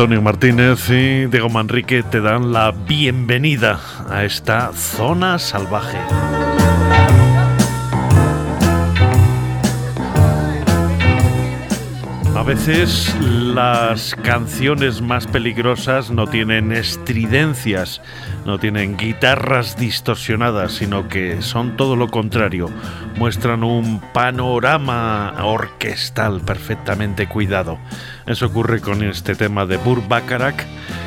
Antonio Martínez y Diego Manrique te dan la bienvenida a esta zona salvaje. A veces las canciones más peligrosas no tienen estridencias, no tienen guitarras distorsionadas, sino que son todo lo contrario. Muestran un panorama orquestal perfectamente cuidado. Eso ocurre con este tema de Burt Bacharach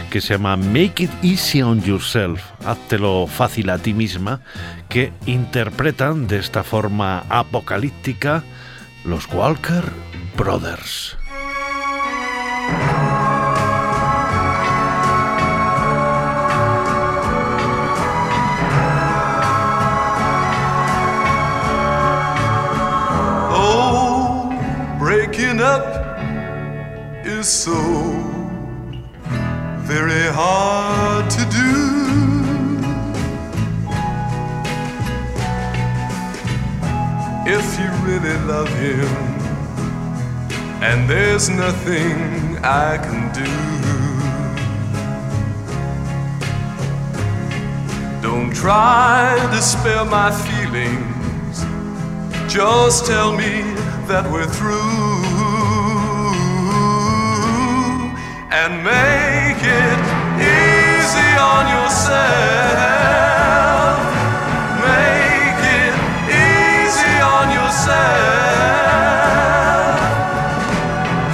que se llama Make It Easy on Yourself, háztelo fácil a ti misma, que interpretan de esta forma apocalíptica los Walker Brothers. Is so very hard to do. If you really love him, and there's nothing I can do. Don't try to spare my feelings, just tell me that we're through and make it easy on yourself. Make it easy on yourself.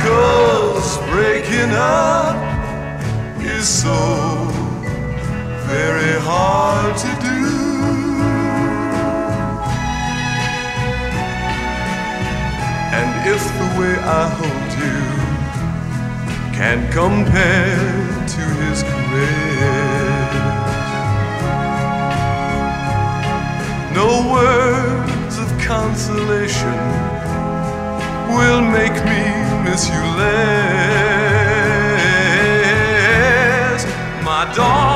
Cause breaking up is so very hard to do. And if the way I you can compare to his caress, no words of consolation will make me miss you less. My darling,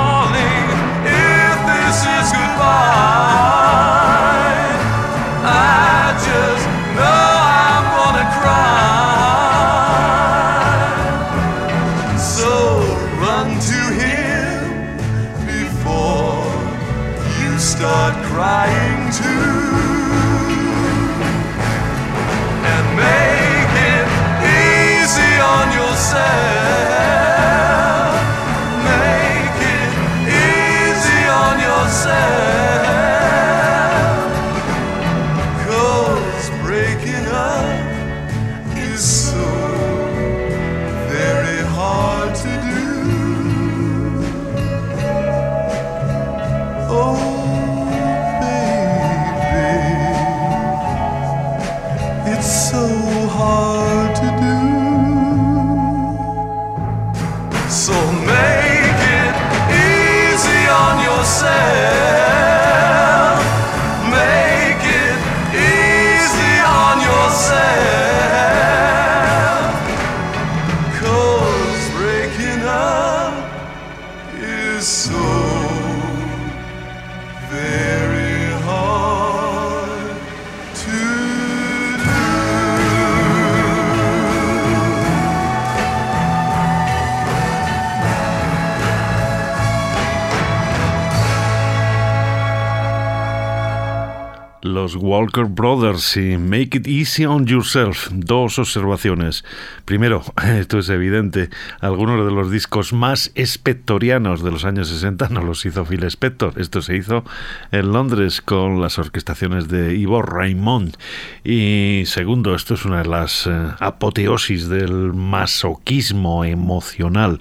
Brothers y Make It Easy on Yourself. Dos observaciones. Primero, esto es evidente, algunos de los discos más espectorianos de los años 60 no los hizo Phil Spector. Esto se hizo en Londres con las orquestaciones de Ivo Raymond. Y segundo, esto es una de las eh, apoteosis del masoquismo emocional.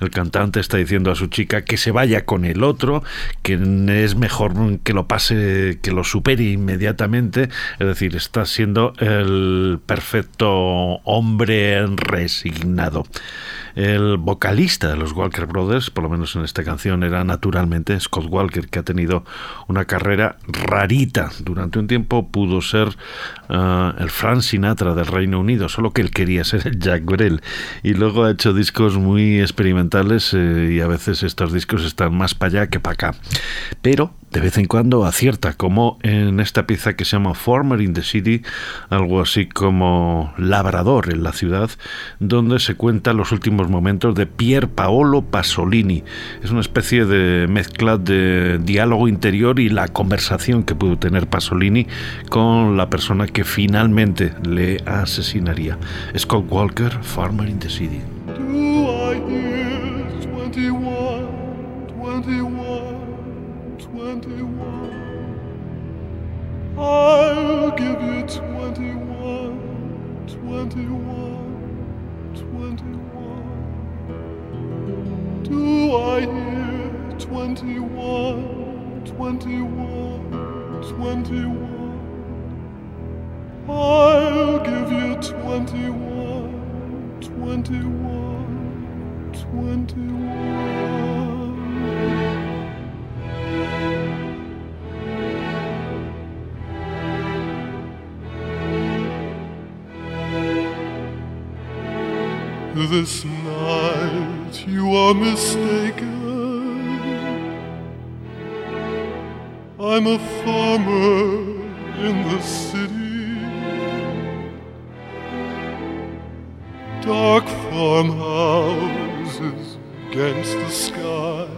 El cantante está diciendo a su chica que se vaya con el otro, que es mejor que lo pase, que lo supere inmediatamente. Es decir, está siendo el perfecto hombre resignado. El vocalista de los Walker Brothers, por lo menos en esta canción, era naturalmente Scott Walker, que ha tenido una carrera rarita. Durante un tiempo pudo ser uh, el Frank Sinatra del Reino Unido, solo que él quería ser el Jack Brel. Y luego ha hecho discos muy experimentales eh, y a veces estos discos están más para allá que para acá. Pero de vez en cuando acierta, como en esta pieza que se llama Former in the City, algo así como Labrador en la ciudad, donde se cuentan los últimos momentos de Pier Paolo Pasolini. Es una especie de mezcla de diálogo interior y la conversación que pudo tener Pasolini con la persona que finalmente le asesinaría. Scott Walker, Farmer in the City. I'll give you 21, 21, 21. Do I hear 21, 21, 21? I'll give you 21, 21, 21. This night you are mistaken. I'm a farmer in the city. Dark farmhouses against the sky.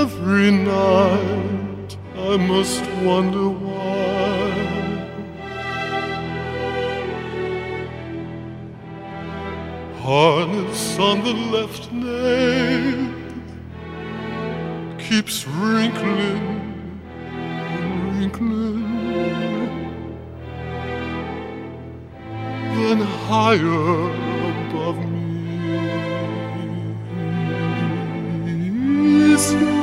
Every night I must wonder harness on the left nail keeps wrinkling and wrinkling. Then higher above me is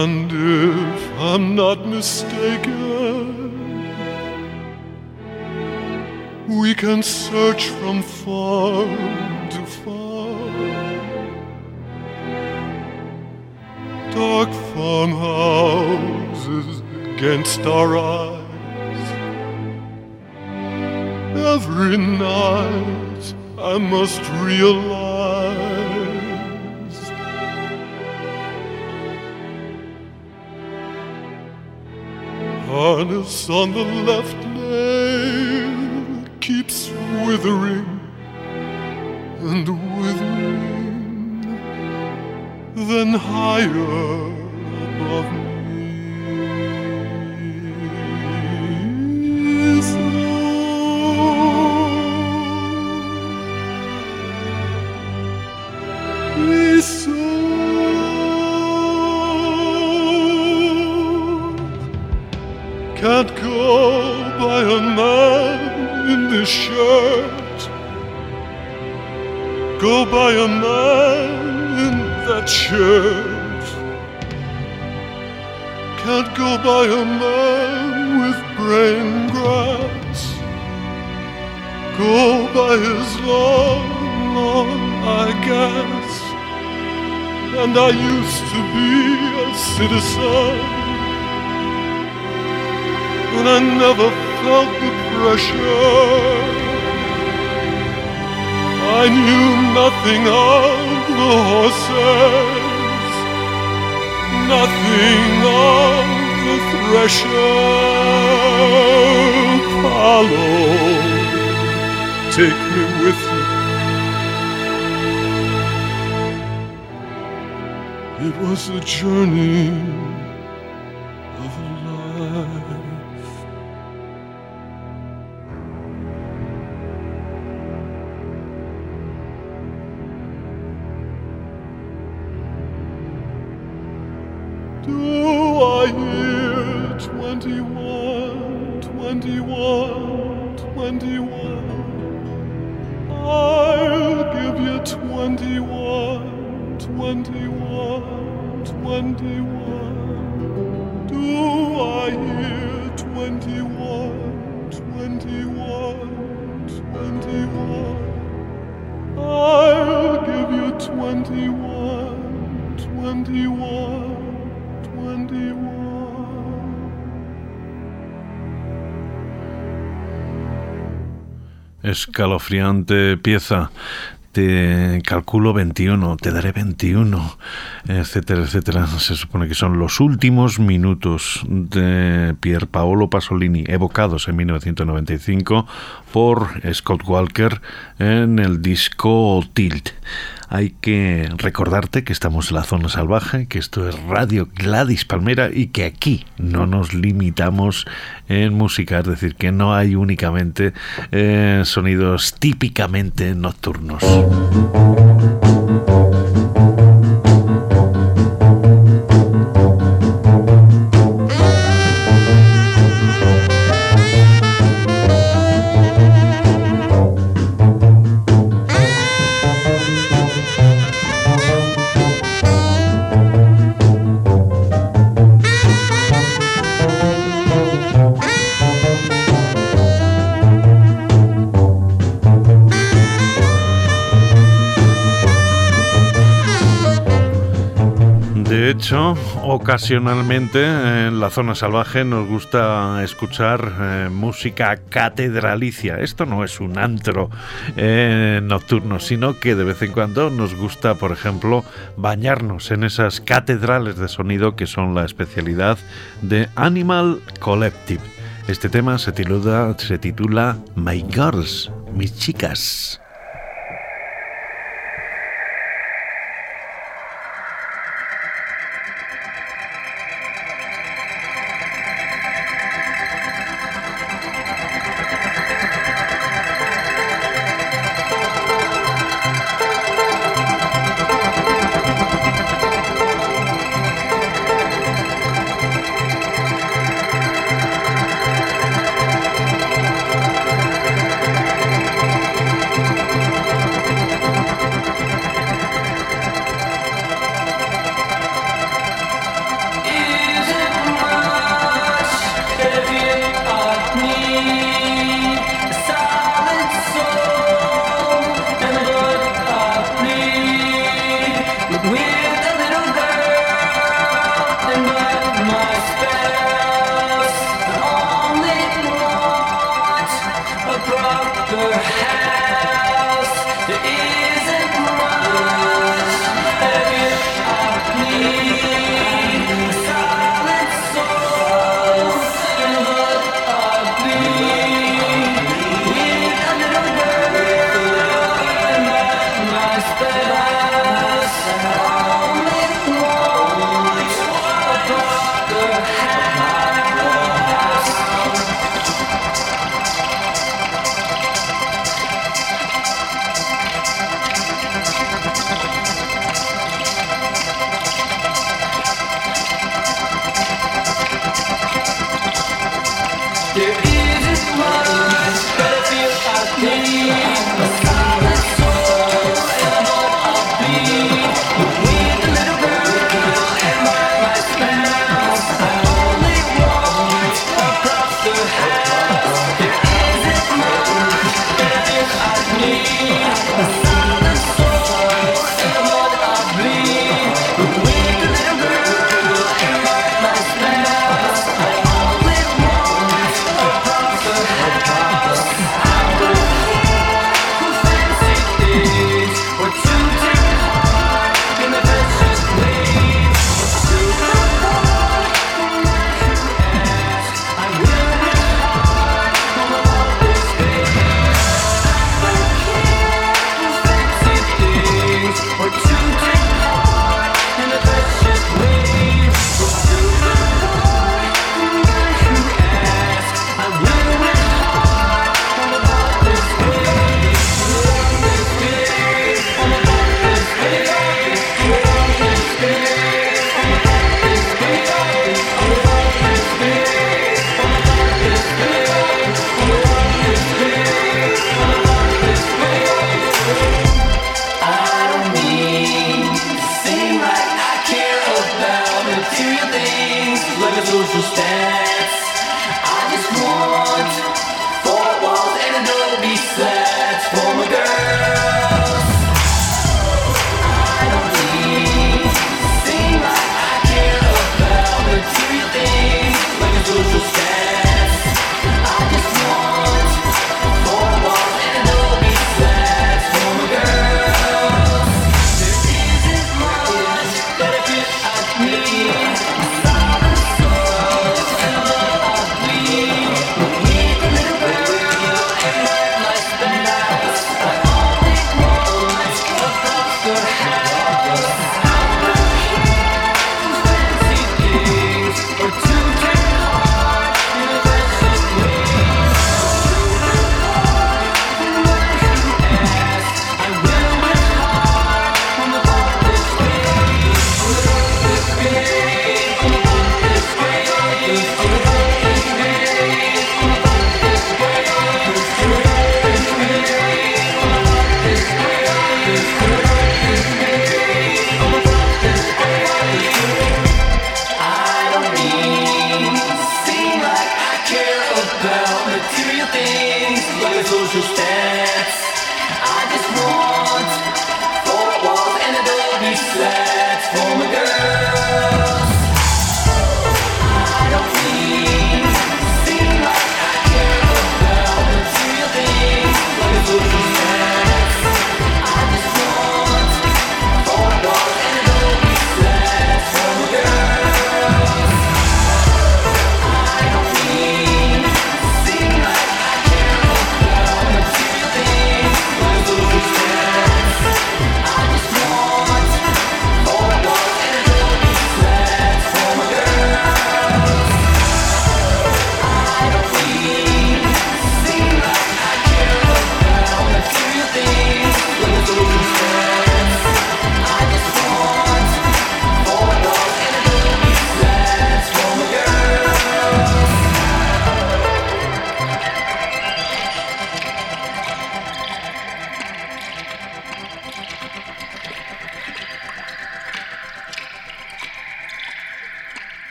And if I'm not mistaken, we can search from far far. Against our eyes. Every night I must realize. Harness on the left keeps withering and withering, then higher guess. And I used to be a citizen. And I never felt the pressure. I knew nothing of the horses, nothing of the thresher. Follow, take me with was a journey Escalofriante pieza. Te calculo 21, te daré 21, etcétera, etcétera. Se supone que son los últimos minutos de Pier Paolo Pasolini, evocados en 1995 por Scott Walker en el disco Tilt. Hay que recordarte que estamos en la zona salvaje, que esto es Radio Gladys Palmera y que aquí no nos limitamos en música, es decir, que no hay únicamente eh, sonidos típicamente nocturnos. Ocasionalmente en la zona salvaje nos gusta escuchar eh, música catedralicia. Esto no es un antro eh, nocturno, sino que de vez en cuando nos gusta, por ejemplo, bañarnos en esas catedrales de sonido que son la especialidad de Animal Collective. Este tema se titula, se titula My Girls, mis chicas.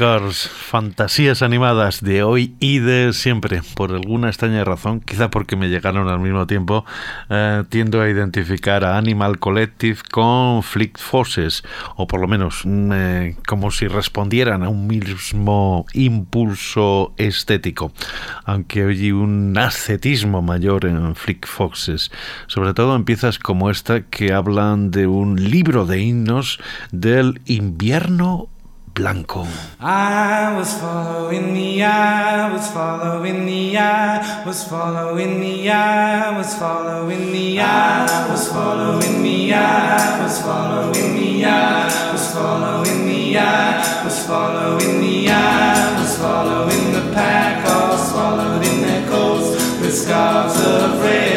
Fantasías animadas de hoy y de siempre. Por alguna extraña razón, quizá porque me llegaron al mismo tiempo, eh, tiendo a identificar a Animal Collective con Flick Forces, o por lo menos mm, eh, como si respondieran a un mismo impulso estético, aunque hay un ascetismo mayor en Flick Foxes. Sobre todo en piezas como esta que hablan de un libro de himnos del invierno blanco. I was following the eye, was following the eye, was following the eye, was following the eye, was following the eye, was following the eye, was following the eye, was following the eye, was following the pack, all swallowed in their coats with scarves of red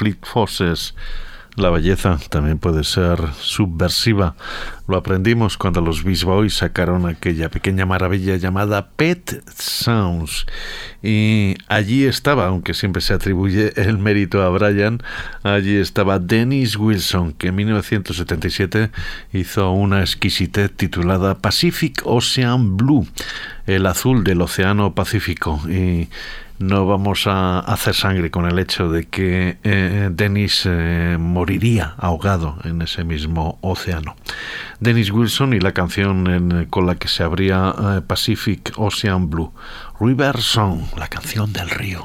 Fleet Forces. La belleza también puede ser subversiva. Lo aprendimos cuando los Beast Boys sacaron aquella pequeña maravilla llamada Pet Sounds. Y allí estaba, aunque siempre se atribuye el mérito a Brian, allí estaba Dennis Wilson, que en 1977 hizo una exquisitez titulada Pacific Ocean Blue, el azul del Océano Pacífico. Y no vamos a hacer sangre con el hecho de que eh, Dennis eh, moriría ahogado en ese mismo océano. Dennis Wilson y la canción en- con la que se abría eh, Pacific Ocean Blue, River Song, la canción del río.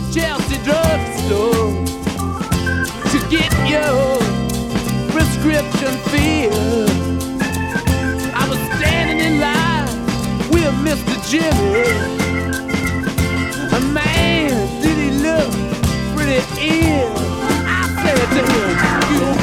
the Chelsea drugstore to get your prescription filled. I was standing in line with Mr. Jimmy. A man, did he look pretty ill? I said to him, "You."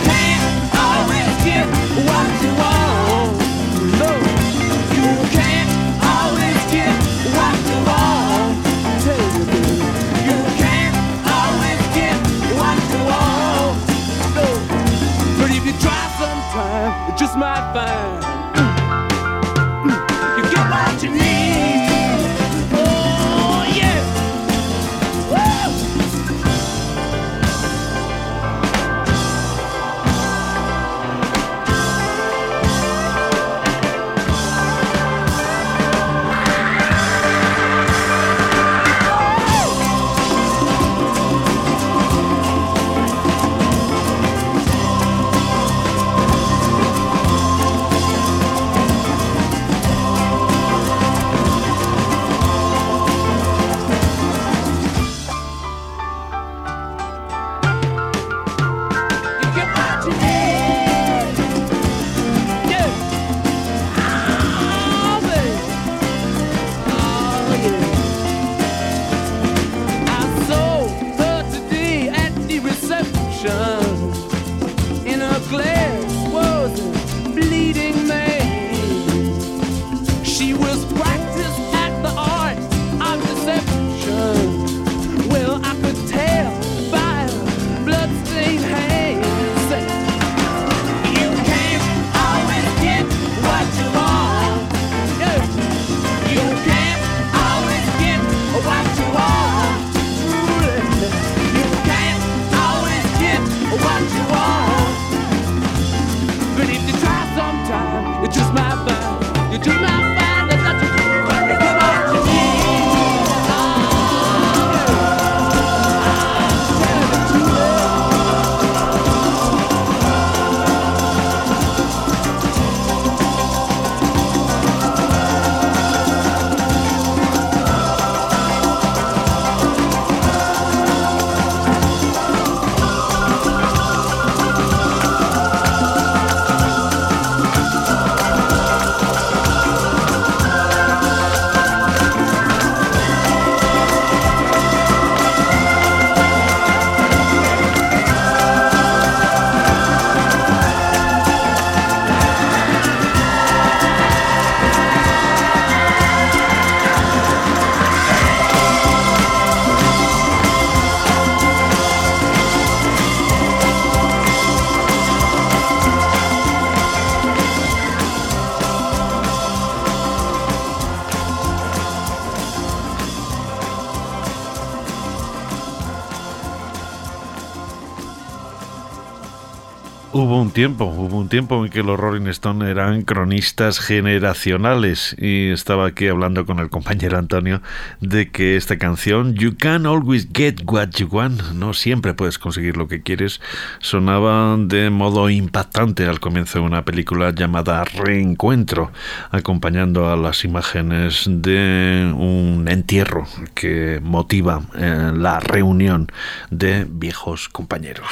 Un tiempo, hubo un tiempo en que los Rolling Stones eran cronistas generacionales y estaba aquí hablando con el compañero Antonio de que esta canción You Can Always Get What You Want, no siempre puedes conseguir lo que quieres, sonaba de modo impactante al comienzo de una película llamada Reencuentro, acompañando a las imágenes de un entierro que motiva eh, la reunión de viejos compañeros.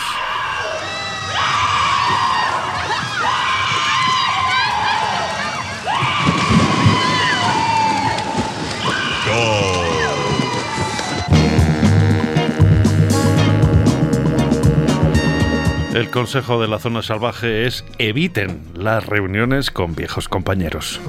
El consejo de la zona salvaje es eviten las reuniones con viejos compañeros.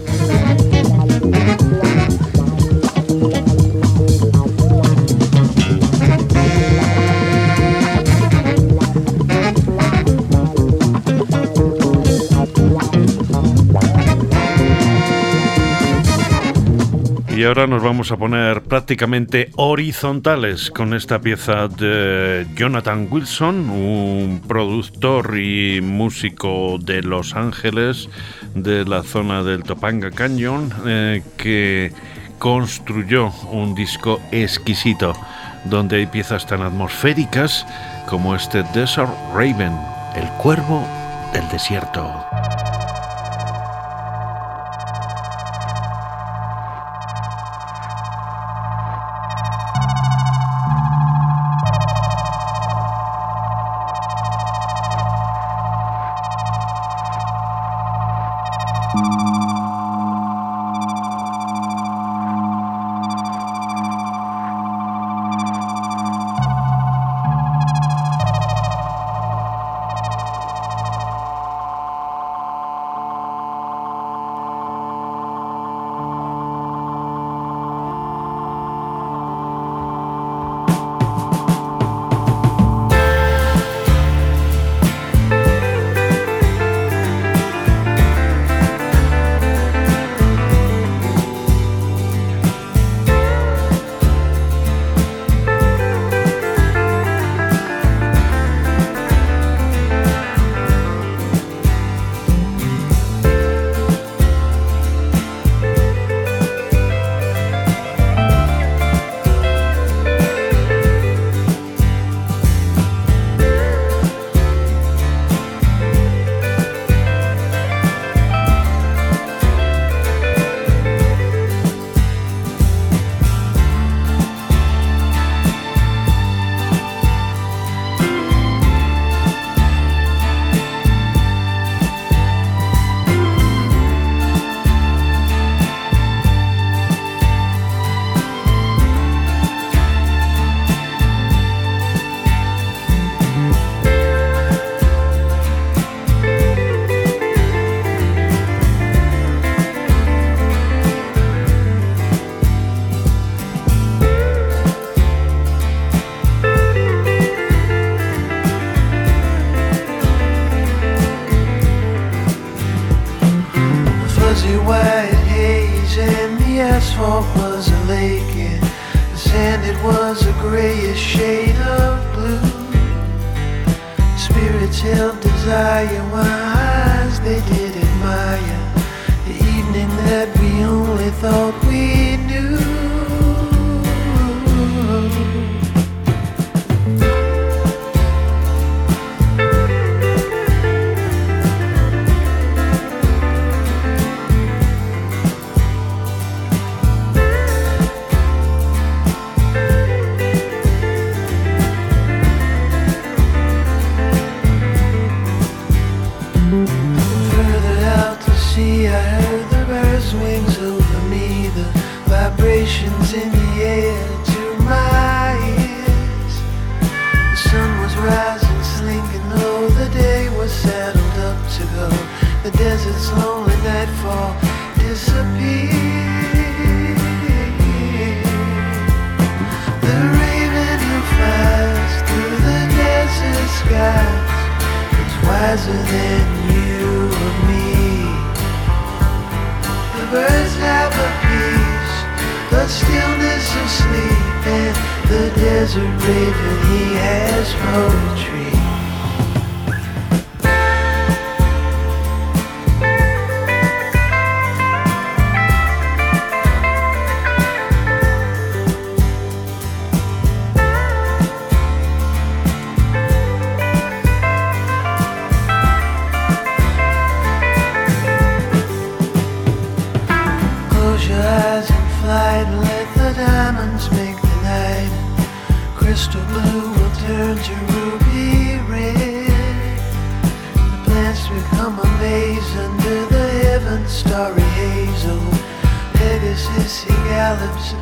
Y ahora nos vamos a poner prácticamente horizontales con esta pieza de Jonathan Wilson, un productor y músico de Los Ángeles, de la zona del Topanga Canyon, eh, que construyó un disco exquisito donde hay piezas tan atmosféricas como este Desert Raven, el cuervo del desierto. The white haze, and the asphalt was a lake, and the sand it was a grayish shade of blue. Spirits held desire, wise they did admire the evening that we only thought we knew. Crystal blue will turn to ruby red. The plants become a maze under the heaven's starry hazel. Pegasus he gallops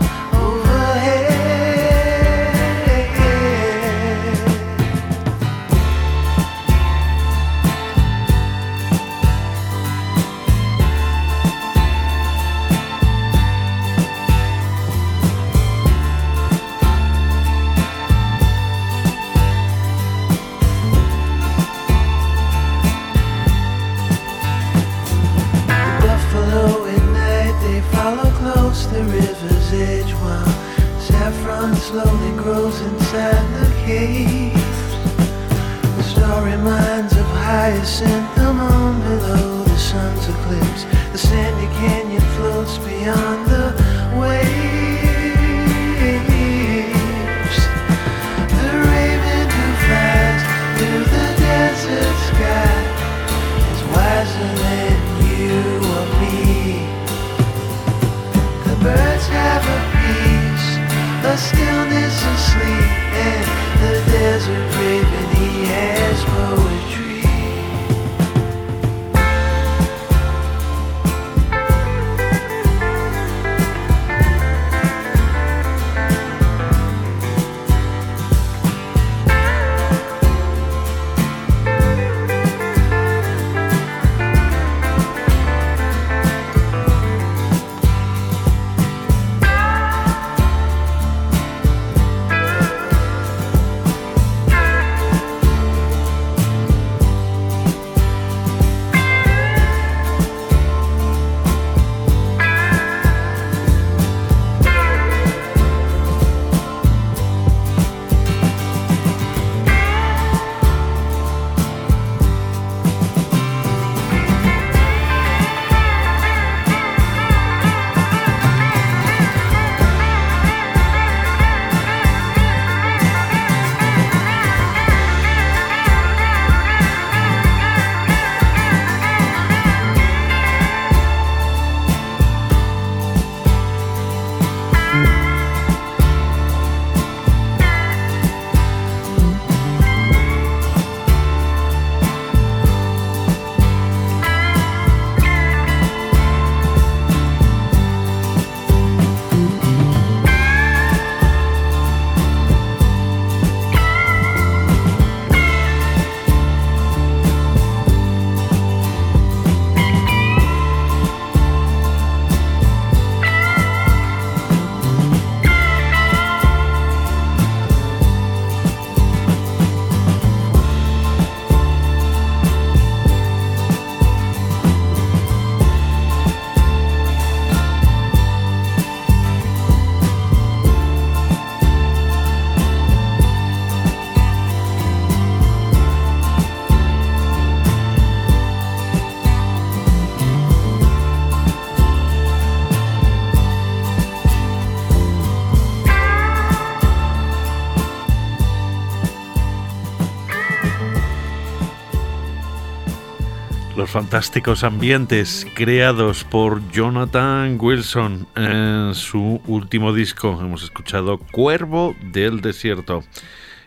fantásticos ambientes creados por Jonathan Wilson en su último disco. Hemos escuchado Cuervo del Desierto.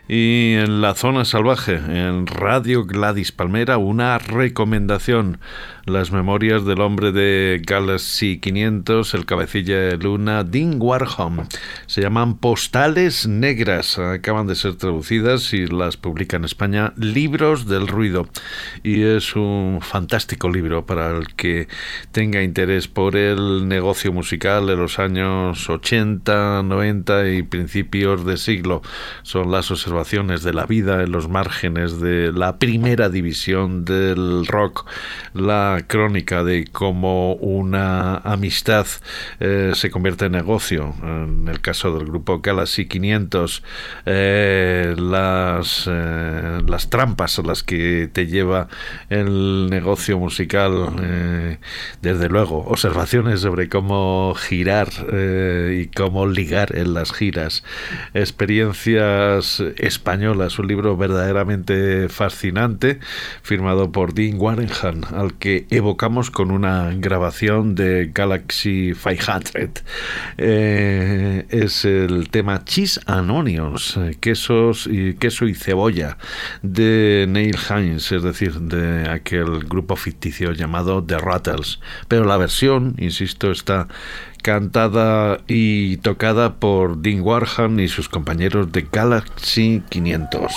Y en la zona salvaje, en Radio Gladys Palmera, una recomendación. Las memorias del hombre de Galaxy 500, el cabecilla de luna, Dean Warham. Se llaman Postales Negras. Acaban de ser traducidas y las publica en España Libros del Ruido. Y es un fantástico libro para el que tenga interés por el negocio musical de los años 80, 90 y principios de siglo. Son las observaciones de la vida en los márgenes de la primera división del rock. La crónica de cómo una amistad eh, se convierte en negocio. En el caso del grupo Galaxy 500, eh, las, eh, las trampas a las que te lleva el negocio musical, eh, desde luego, observaciones sobre cómo girar y cómo ligar en las giras, experiencias española. Es un libro verdaderamente fascinante, firmado por Dean Warrenham, al que evocamos con una grabación de Galaxy 500. Eh, es el tema Cheese and Onions, eh, y queso y cebolla, de Neil Hines, es decir, de aquel grupo ficticio llamado The Rattles. Pero la versión, insisto, está cantada y tocada por Dean Warham y sus compañeros de Galaxy 500.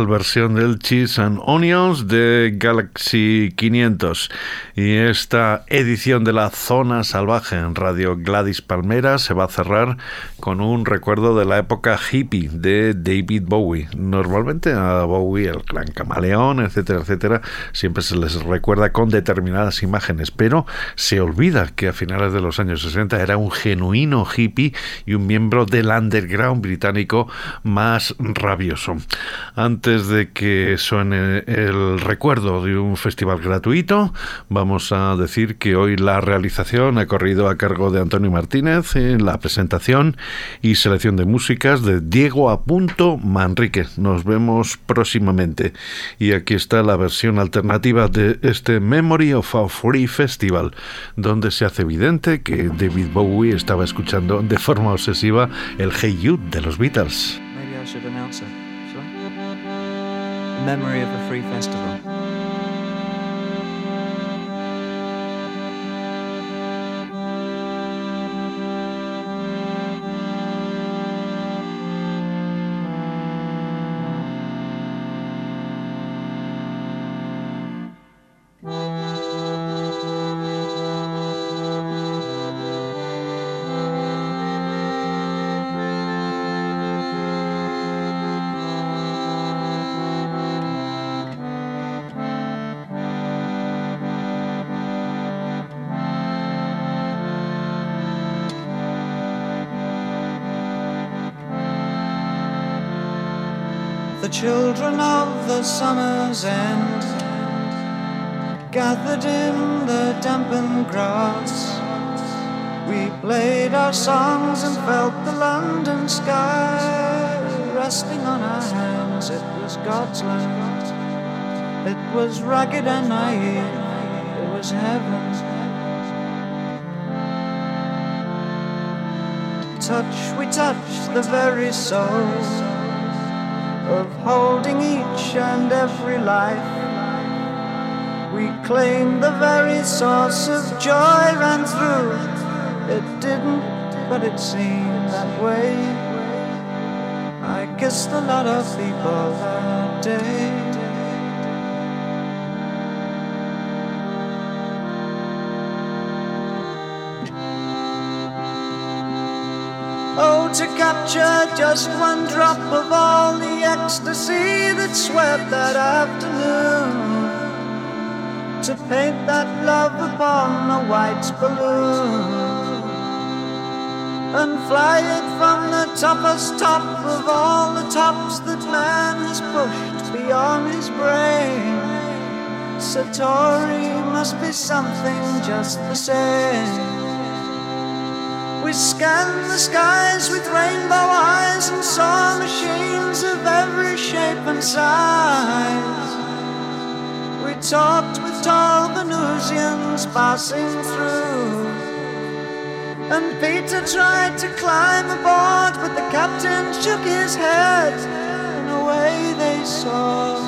Versión del Cheese and Onions de Galaxy 500. Y esta edición de la Zona Salvaje en Radio Gladys Palmera se va a cerrar con un recuerdo de la época hippie de David Bowie. Normalmente a Bowie, el clan camaleón, etcétera, etcétera, siempre se les recuerda con determinadas imágenes, pero se olvida que a finales de los años 60 era un genuino hippie y un miembro del underground británico más rabioso. Antes de que suene el recuerdo de un festival gratuito, vamos a decir que hoy la realización ha corrido a cargo de Antonio Martínez en la presentación y selección de músicas de Diego Apunto Manrique. Nos vemos próximamente. Y aquí está la versión alternativa de este Memory of a Free Festival, donde se hace evidente que David Bowie estaba escuchando de forma obsesiva el Hey You de los Beatles. memory of a free festival. Children of the summer's end gathered in the dampened grass. We played our songs and felt the London sky resting on our hands. It was God's land. It was ragged and naive. It was heaven. Touch, we touched the very soul of holding each and every life. We claimed the very source of joy ran through. It didn't, but it seemed that way. I kissed a lot of people that day. To capture just one drop of all the ecstasy that swept that afternoon. To paint that love upon a white balloon. And fly it from the toppest top of all the tops that man has pushed beyond his brain. Satori must be something just the same. We scanned the skies with rainbow eyes and saw machines of every shape and size. We talked with tall Venusians passing through. And Peter tried to climb aboard, but the captain shook his head, and away they soared,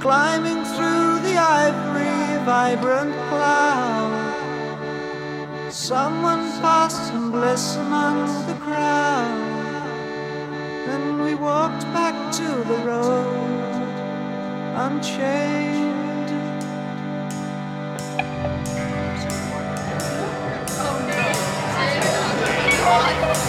climbing through the ivory, vibrant cloud. Someone passed and bliss among the crowd. Then we walked back to the road, unchained. Oh,